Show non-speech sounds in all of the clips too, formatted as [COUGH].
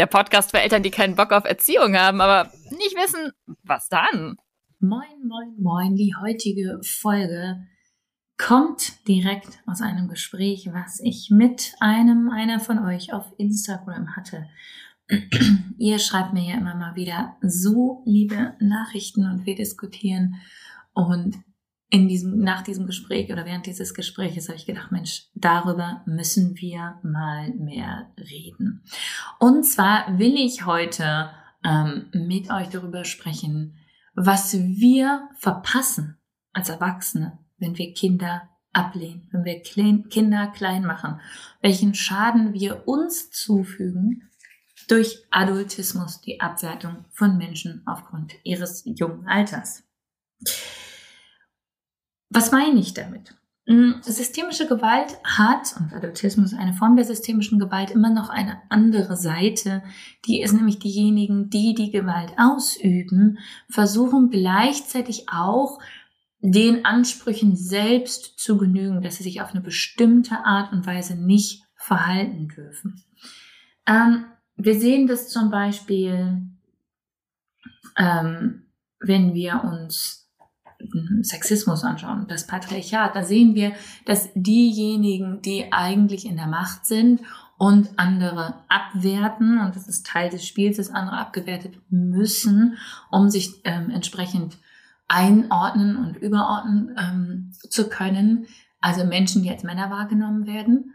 der Podcast für Eltern, die keinen Bock auf Erziehung haben, aber nicht wissen, was dann. Moin, moin, moin. Die heutige Folge kommt direkt aus einem Gespräch, was ich mit einem einer von euch auf Instagram hatte. [CLEARS THROAT] Ihr schreibt mir ja immer mal wieder so liebe Nachrichten und wir diskutieren. Und in diesem, nach diesem Gespräch oder während dieses Gespräches habe ich gedacht, Mensch, darüber müssen wir mal mehr reden. Und zwar will ich heute ähm, mit euch darüber sprechen, was wir verpassen als Erwachsene, wenn wir Kinder ablehnen, wenn wir klein, Kinder klein machen, welchen Schaden wir uns zufügen durch Adultismus, die Abwertung von Menschen aufgrund ihres jungen Alters. Was meine ich damit? Mm, systemische Gewalt hat, und Adultismus ist eine Form der systemischen Gewalt, immer noch eine andere Seite. Die ist nämlich diejenigen, die die Gewalt ausüben, versuchen gleichzeitig auch den Ansprüchen selbst zu genügen, dass sie sich auf eine bestimmte Art und Weise nicht verhalten dürfen. Ähm, wir sehen das zum Beispiel, ähm, wenn wir uns Sexismus anschauen, das Patriarchat, da sehen wir, dass diejenigen, die eigentlich in der Macht sind und andere abwerten, und das ist Teil des Spiels, dass andere abgewertet müssen, um sich ähm, entsprechend einordnen und überordnen ähm, zu können, also Menschen, die als Männer wahrgenommen werden,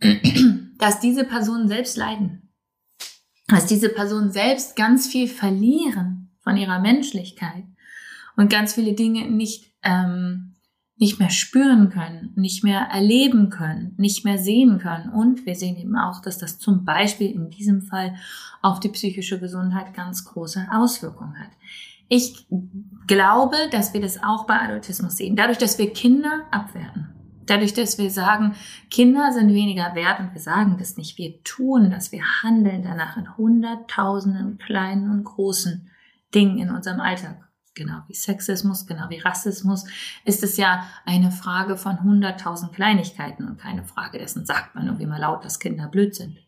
[CLEARS THROAT] dass diese Personen selbst leiden, dass diese Personen selbst ganz viel verlieren von ihrer Menschlichkeit und ganz viele Dinge nicht, ähm, nicht mehr spüren können, nicht mehr erleben können, nicht mehr sehen können. Und wir sehen eben auch, dass das zum Beispiel in diesem Fall auf die psychische Gesundheit ganz große Auswirkungen hat. Ich glaube, dass wir das auch bei Adultismus sehen. Dadurch, dass wir Kinder abwerten. Dadurch, dass wir sagen, Kinder sind weniger wert und wir sagen das nicht, wir tun das, wir handeln danach in hunderttausenden kleinen und großen Dingen in unserem Alltag genau wie Sexismus, genau wie Rassismus, ist es ja eine Frage von hunderttausend Kleinigkeiten und keine Frage dessen, sagt man irgendwie mal laut, dass Kinder blöd sind.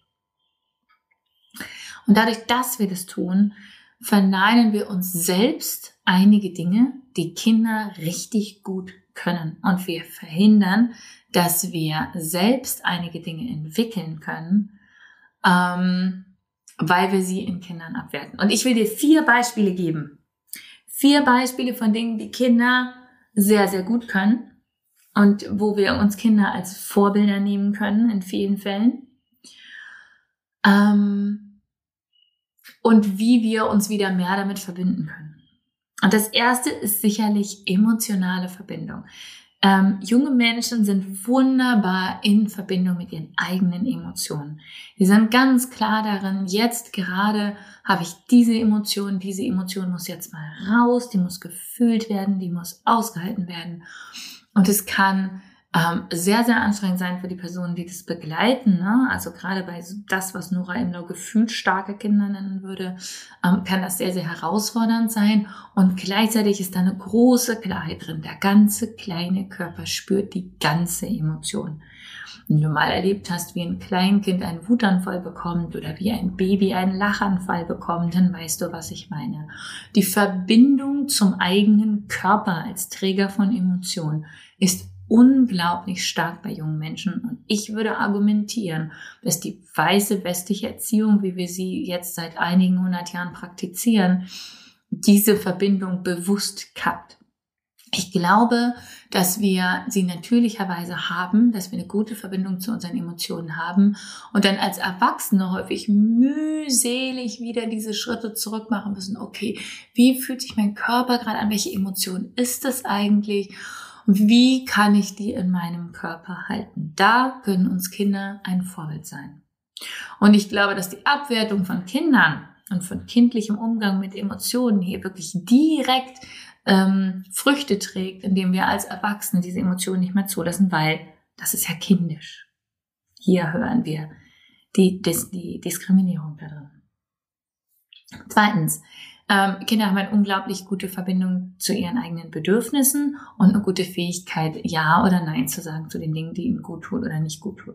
Und dadurch, dass wir das tun, verneinen wir uns selbst einige Dinge, die Kinder richtig gut können. Und wir verhindern, dass wir selbst einige Dinge entwickeln können, ähm, weil wir sie in Kindern abwerten. Und ich will dir vier Beispiele geben, vier Beispiele von Dingen, die Kinder sehr, sehr gut können und wo wir uns Kinder als Vorbilder nehmen können in vielen Fällen. Ähm, und wie wir uns wieder mehr damit verbinden können. Und das erste ist sicherlich emotionale Verbindung. Ähm, junge Menschen sind wunderbar in Verbindung mit ihren eigenen Emotionen. Die sind ganz klar darin, jetzt gerade habe ich diese Emotion, diese Emotion muss jetzt mal raus, die muss gefühlt werden, die muss ausgehalten werden. Und es kann ähm, sehr, sehr anstrengend sein für die Personen, die das begleiten. Ne? Also gerade bei das, was Nora Imlau gefühlt starke Kinder nennen würde, ähm, kann das sehr, sehr herausfordernd sein. Und gleichzeitig ist da eine große Klarheit drin. Der ganze kleine Körper spürt die ganze Emotion. Wenn du mal erlebt hast, wie ein Kleinkind einen Wutanfall bekommt oder wie ein Baby einen Lachanfall bekommt, dann weißt du, was ich meine. Die Verbindung zum eigenen Körper als Träger von Emotionen ist unglaublich stark bei jungen Menschen. Und ich würde argumentieren, dass die weiße westliche Erziehung, wie wir sie jetzt seit einigen hundert Jahren praktizieren, diese Verbindung bewusst kappt. Ich glaube, dass wir sie natürlicherweise haben, dass wir eine gute Verbindung zu unseren Emotionen haben und dann als Erwachsene häufig mühselig wieder diese Schritte zurück machen müssen. Okay, wie fühlt sich mein Körper gerade an? Welche Emotion ist das eigentlich? Wie kann ich die in meinem Körper halten? Da können uns Kinder ein Vorbild sein. Und ich glaube, dass die Abwertung von Kindern und von kindlichem Umgang mit Emotionen hier wirklich direkt ähm, Früchte trägt, indem wir als Erwachsene diese Emotionen nicht mehr zulassen, weil das ist ja kindisch. Hier hören wir die, die, die Diskriminierung da drin. Zweitens, ähm, Kinder haben eine unglaublich gute Verbindung zu ihren eigenen Bedürfnissen und eine gute Fähigkeit, Ja oder Nein zu sagen zu den Dingen, die ihnen gut tun oder nicht gut tun.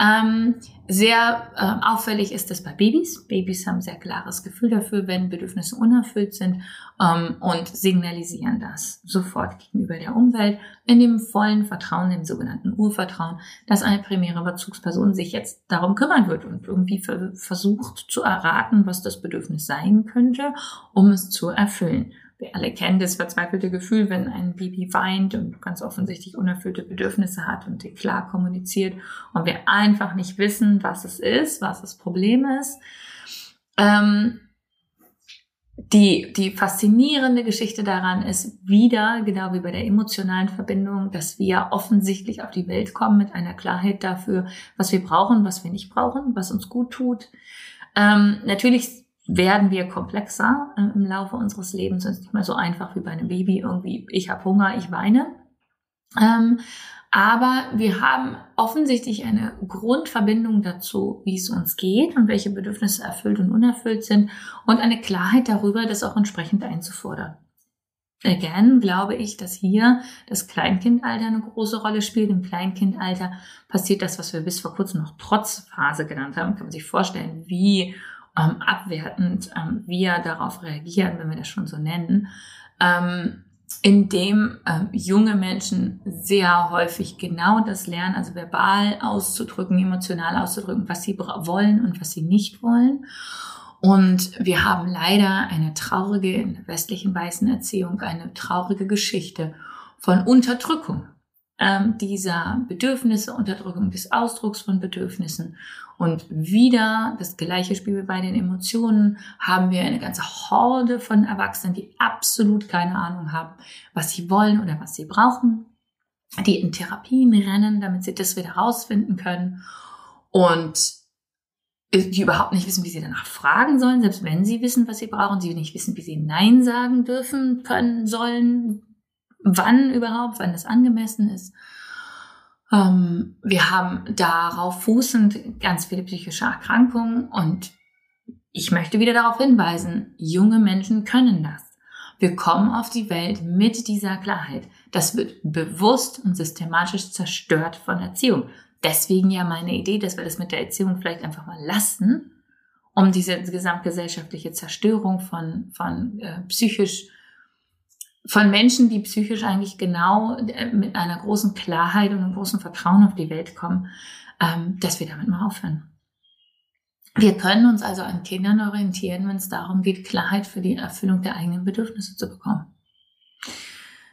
Ähm, sehr äh, auffällig ist das bei Babys. Babys haben sehr klares Gefühl dafür, wenn Bedürfnisse unerfüllt sind ähm, und signalisieren das sofort gegenüber der Umwelt in dem vollen Vertrauen, dem sogenannten Urvertrauen, dass eine primäre Bezugsperson sich jetzt darum kümmern wird und irgendwie versucht zu erraten, was das Bedürfnis sein könnte um es zu erfüllen. Wir alle kennen das verzweifelte Gefühl, wenn ein Baby weint und ganz offensichtlich unerfüllte Bedürfnisse hat und die klar kommuniziert und wir einfach nicht wissen, was es ist, was das Problem ist. Ähm, die, die faszinierende Geschichte daran ist wieder, genau wie bei der emotionalen Verbindung, dass wir offensichtlich auf die Welt kommen mit einer Klarheit dafür, was wir brauchen, was wir nicht brauchen, was uns gut tut. Ähm, natürlich werden wir komplexer äh, im Laufe unseres Lebens. Es ist nicht mehr so einfach wie bei einem Baby. Irgendwie, ich habe Hunger, ich weine. Ähm, aber wir haben offensichtlich eine Grundverbindung dazu, wie es uns geht und welche Bedürfnisse erfüllt und unerfüllt sind und eine Klarheit darüber, das auch entsprechend einzufordern. Again glaube ich, dass hier das Kleinkindalter eine große Rolle spielt. Im Kleinkindalter passiert das, was wir bis vor kurzem noch Trotzphase genannt haben. Kann man sich vorstellen, wie ähm, abwertend ähm, wir darauf reagieren, wenn wir das schon so nennen, ähm, indem ähm, junge Menschen sehr häufig genau das lernen, also verbal auszudrücken, emotional auszudrücken, was sie wollen und was sie nicht wollen. Und wir haben leider eine traurige, in der westlichen weißen Erziehung, eine traurige Geschichte von Unterdrückung ähm, dieser Bedürfnisse, Unterdrückung des Ausdrucks von Bedürfnissen. Und wieder das gleiche Spiel wie bei den Emotionen. Haben wir eine ganze Horde von Erwachsenen, die absolut keine Ahnung haben, was sie wollen oder was sie brauchen, die in Therapien rennen, damit sie das wieder rausfinden können. Und die überhaupt nicht wissen, wie sie danach fragen sollen, selbst wenn sie wissen, was sie brauchen, sie nicht wissen, wie sie Nein sagen dürfen, können, sollen, wann überhaupt, wann das angemessen ist. Ähm, wir haben darauf fußend ganz viele psychische Erkrankungen und ich möchte wieder darauf hinweisen, junge Menschen können das. Wir kommen auf die Welt mit dieser Klarheit. Das wird bewusst und systematisch zerstört von Erziehung. Deswegen ja meine Idee, dass wir das mit der Erziehung vielleicht einfach mal lassen, um diese gesamtgesellschaftliche Zerstörung von, von äh, psychisch von Menschen, die psychisch eigentlich genau äh, mit einer großen Klarheit und einem großen Vertrauen auf die Welt kommen, ähm, dass wir damit mal aufhören. Wir können uns also an Kindern orientieren, wenn es darum geht, Klarheit für die Erfüllung der eigenen Bedürfnisse zu bekommen.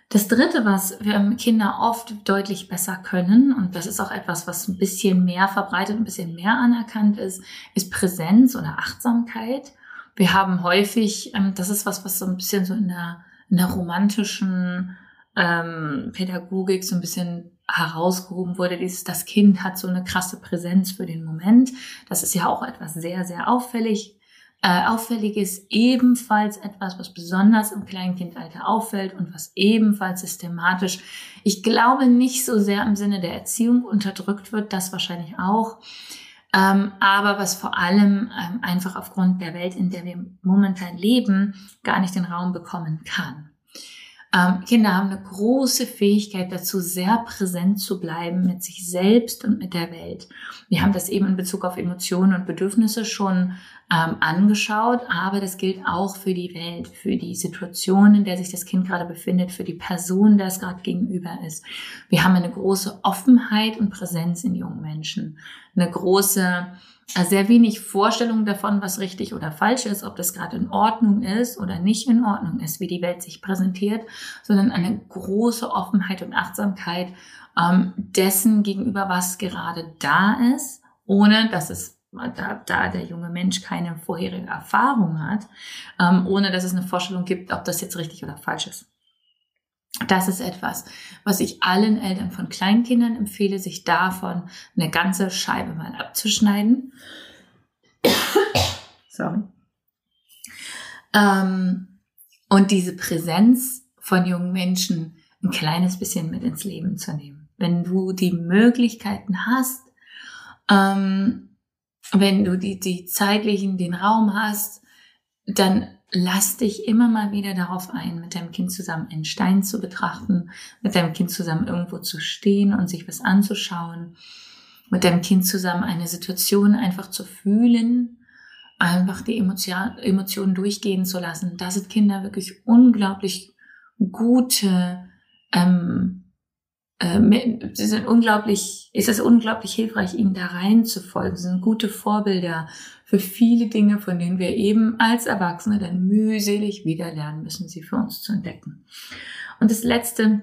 Das Dritte, was Kinder oft deutlich besser können, und das ist auch etwas, was ein bisschen mehr verbreitet, ein bisschen mehr anerkannt ist, ist Präsenz oder Achtsamkeit. Wir haben häufig, ähm, das ist was, was so ein bisschen so in der in der romantischen ähm, Pädagogik so ein bisschen herausgehoben wurde, dieses, das Kind hat so eine krasse Präsenz für den Moment. Das ist ja auch etwas sehr, sehr auffällig. Äh, auffällig ist ebenfalls etwas, was besonders im Kleinkindalter auffällt und was ebenfalls systematisch, ich glaube nicht so sehr im Sinne der Erziehung unterdrückt wird, das wahrscheinlich auch, ähm, aber was vor allem ähm, einfach aufgrund der Welt, in der wir momentan leben, gar nicht den Raum bekommen kann. Ähm, Kinder haben eine große Fähigkeit dazu, sehr präsent zu bleiben mit sich selbst und mit der Welt. Wir haben das eben in Bezug auf Emotionen und Bedürfnisse schon ähm, angeschaut, aber das gilt auch für die Welt, für die Situation, in der sich das Kind gerade befindet, für die Person, der es gerade gegenüber ist. Wir haben eine große Offenheit und Präsenz in jungen Menschen, eine große sehr wenig Vorstellung davon, was richtig oder falsch ist, ob das gerade in Ordnung ist oder nicht in Ordnung ist, wie die Welt sich präsentiert, sondern eine große Offenheit und Achtsamkeit ähm, dessen gegenüber, was gerade da ist, ohne dass es da, da der junge Mensch keine vorherige Erfahrung hat, ähm, ohne dass es eine Vorstellung gibt, ob das jetzt richtig oder falsch ist. Das ist etwas, was ich allen Eltern von Kleinkindern empfehle, sich davon eine ganze Scheibe mal abzuschneiden. [COUGHS] Sorry. Ähm, und diese Präsenz von jungen Menschen ein kleines bisschen mit ins Leben zu nehmen. Wenn du die Möglichkeiten hast, ähm, wenn du die, die zeitlichen, den Raum hast, dann lass dich immer mal wieder darauf ein, mit deinem Kind zusammen einen Stein zu betrachten, mit deinem Kind zusammen irgendwo zu stehen und sich was anzuschauen, mit deinem Kind zusammen eine Situation einfach zu fühlen, einfach die Emotion, Emotionen durchgehen zu lassen. Da sind Kinder wirklich unglaublich gute ähm, äh, sie sind unglaublich, ist es unglaublich hilfreich, ihnen da reinzufolgen. Sie sind gute Vorbilder für viele Dinge, von denen wir eben als Erwachsene dann mühselig wieder lernen müssen, sie für uns zu entdecken. Und das letzte,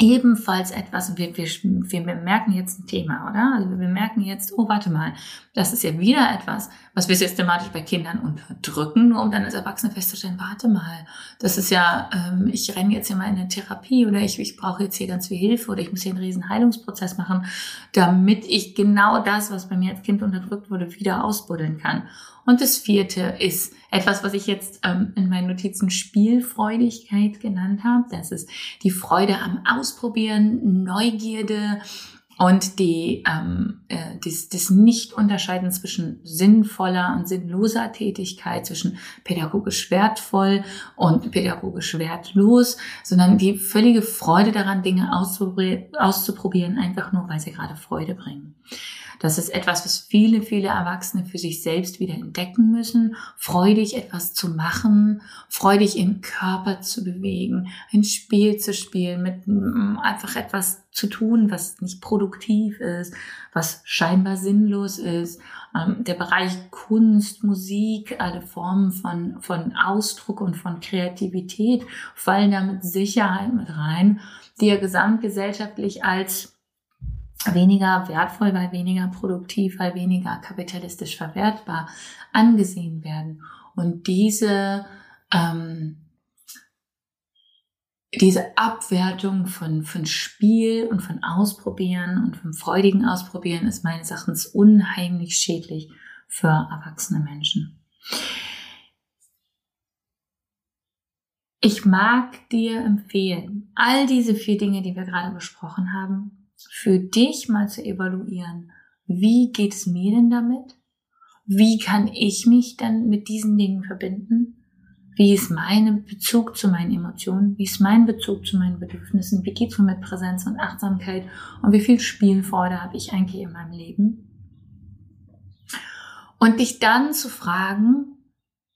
ebenfalls etwas, wir, wir, wir merken jetzt ein Thema, oder? Also wir merken jetzt, oh, warte mal, das ist ja wieder etwas, was wir systematisch bei Kindern unterdrücken, nur um dann als Erwachsene festzustellen, warte mal, das ist ja, ähm, ich renne jetzt hier mal in eine Therapie oder ich, ich brauche jetzt hier ganz viel Hilfe oder ich muss hier einen riesen Heilungsprozess machen, damit ich genau das, was bei mir als Kind unterdrückt wurde, wieder ausbuddeln kann. Und das vierte ist etwas, was ich jetzt ähm, in meinen Notizen Spielfreudigkeit genannt habe. Das ist die Freude am Ausprobieren, Neugierde, und die, ähm, äh, das, das Nicht-Unterscheiden zwischen sinnvoller und sinnloser Tätigkeit, zwischen pädagogisch wertvoll und pädagogisch wertlos, sondern die völlige Freude daran, Dinge auszuprobieren, einfach nur, weil sie gerade Freude bringen. Das ist etwas, was viele, viele Erwachsene für sich selbst wieder entdecken müssen. Freudig etwas zu machen, freudig ihren Körper zu bewegen, ein Spiel zu spielen, mit mm, einfach etwas zu tun, was nicht produktiv ist, was scheinbar sinnlos ist. Ähm, der Bereich Kunst, Musik, alle Formen von, von Ausdruck und von Kreativität fallen da mit Sicherheit mit rein, die ja gesamtgesellschaftlich als weniger wertvoll, weil weniger produktiv, weil weniger kapitalistisch verwertbar angesehen werden. Und diese, ähm, diese Abwertung von, von Spiel und von Ausprobieren und vom freudigen Ausprobieren ist meines Erachtens unheimlich schädlich für erwachsene Menschen. Ich mag dir empfehlen, all diese vier Dinge, die wir gerade besprochen haben, für dich mal zu evaluieren, wie geht es mir denn damit? Wie kann ich mich dann mit diesen Dingen verbinden? Wie ist mein Bezug zu meinen Emotionen? Wie ist mein Bezug zu meinen Bedürfnissen? Wie geht's mir mit Präsenz und Achtsamkeit? Und wie viel Spielfreude habe ich eigentlich in meinem Leben? Und dich dann zu fragen,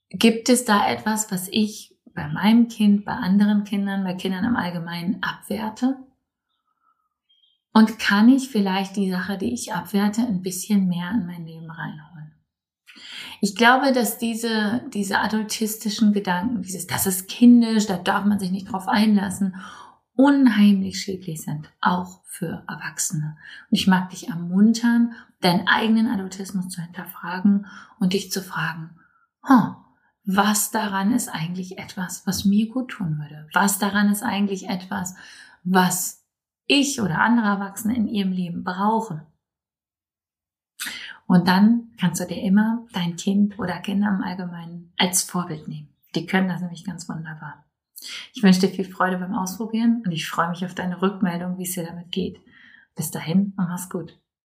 gibt es da etwas, was ich bei meinem Kind, bei anderen Kindern, bei Kindern im Allgemeinen abwerte? Und kann ich vielleicht die Sache, die ich abwerte, ein bisschen mehr in mein Leben reinholen? Ich glaube, dass diese, diese adultistischen Gedanken, dieses, das ist kindisch, da darf man sich nicht drauf einlassen, unheimlich schädlich sind, auch für Erwachsene. Und ich mag dich ermuntern, deinen eigenen Adultismus zu hinterfragen und dich zu fragen, huh, was daran ist eigentlich etwas, was mir gut tun würde? Was daran ist eigentlich etwas, was ich oder andere Erwachsene in ihrem Leben brauchen? Und dann kannst du dir immer dein Kind oder Kinder im Allgemeinen als Vorbild nehmen. Die können das nämlich ganz wunderbar. Ich wünsche dir viel Freude beim Ausprobieren und ich freue mich auf deine Rückmeldung, wie es dir damit geht. Bis dahin und mach's gut.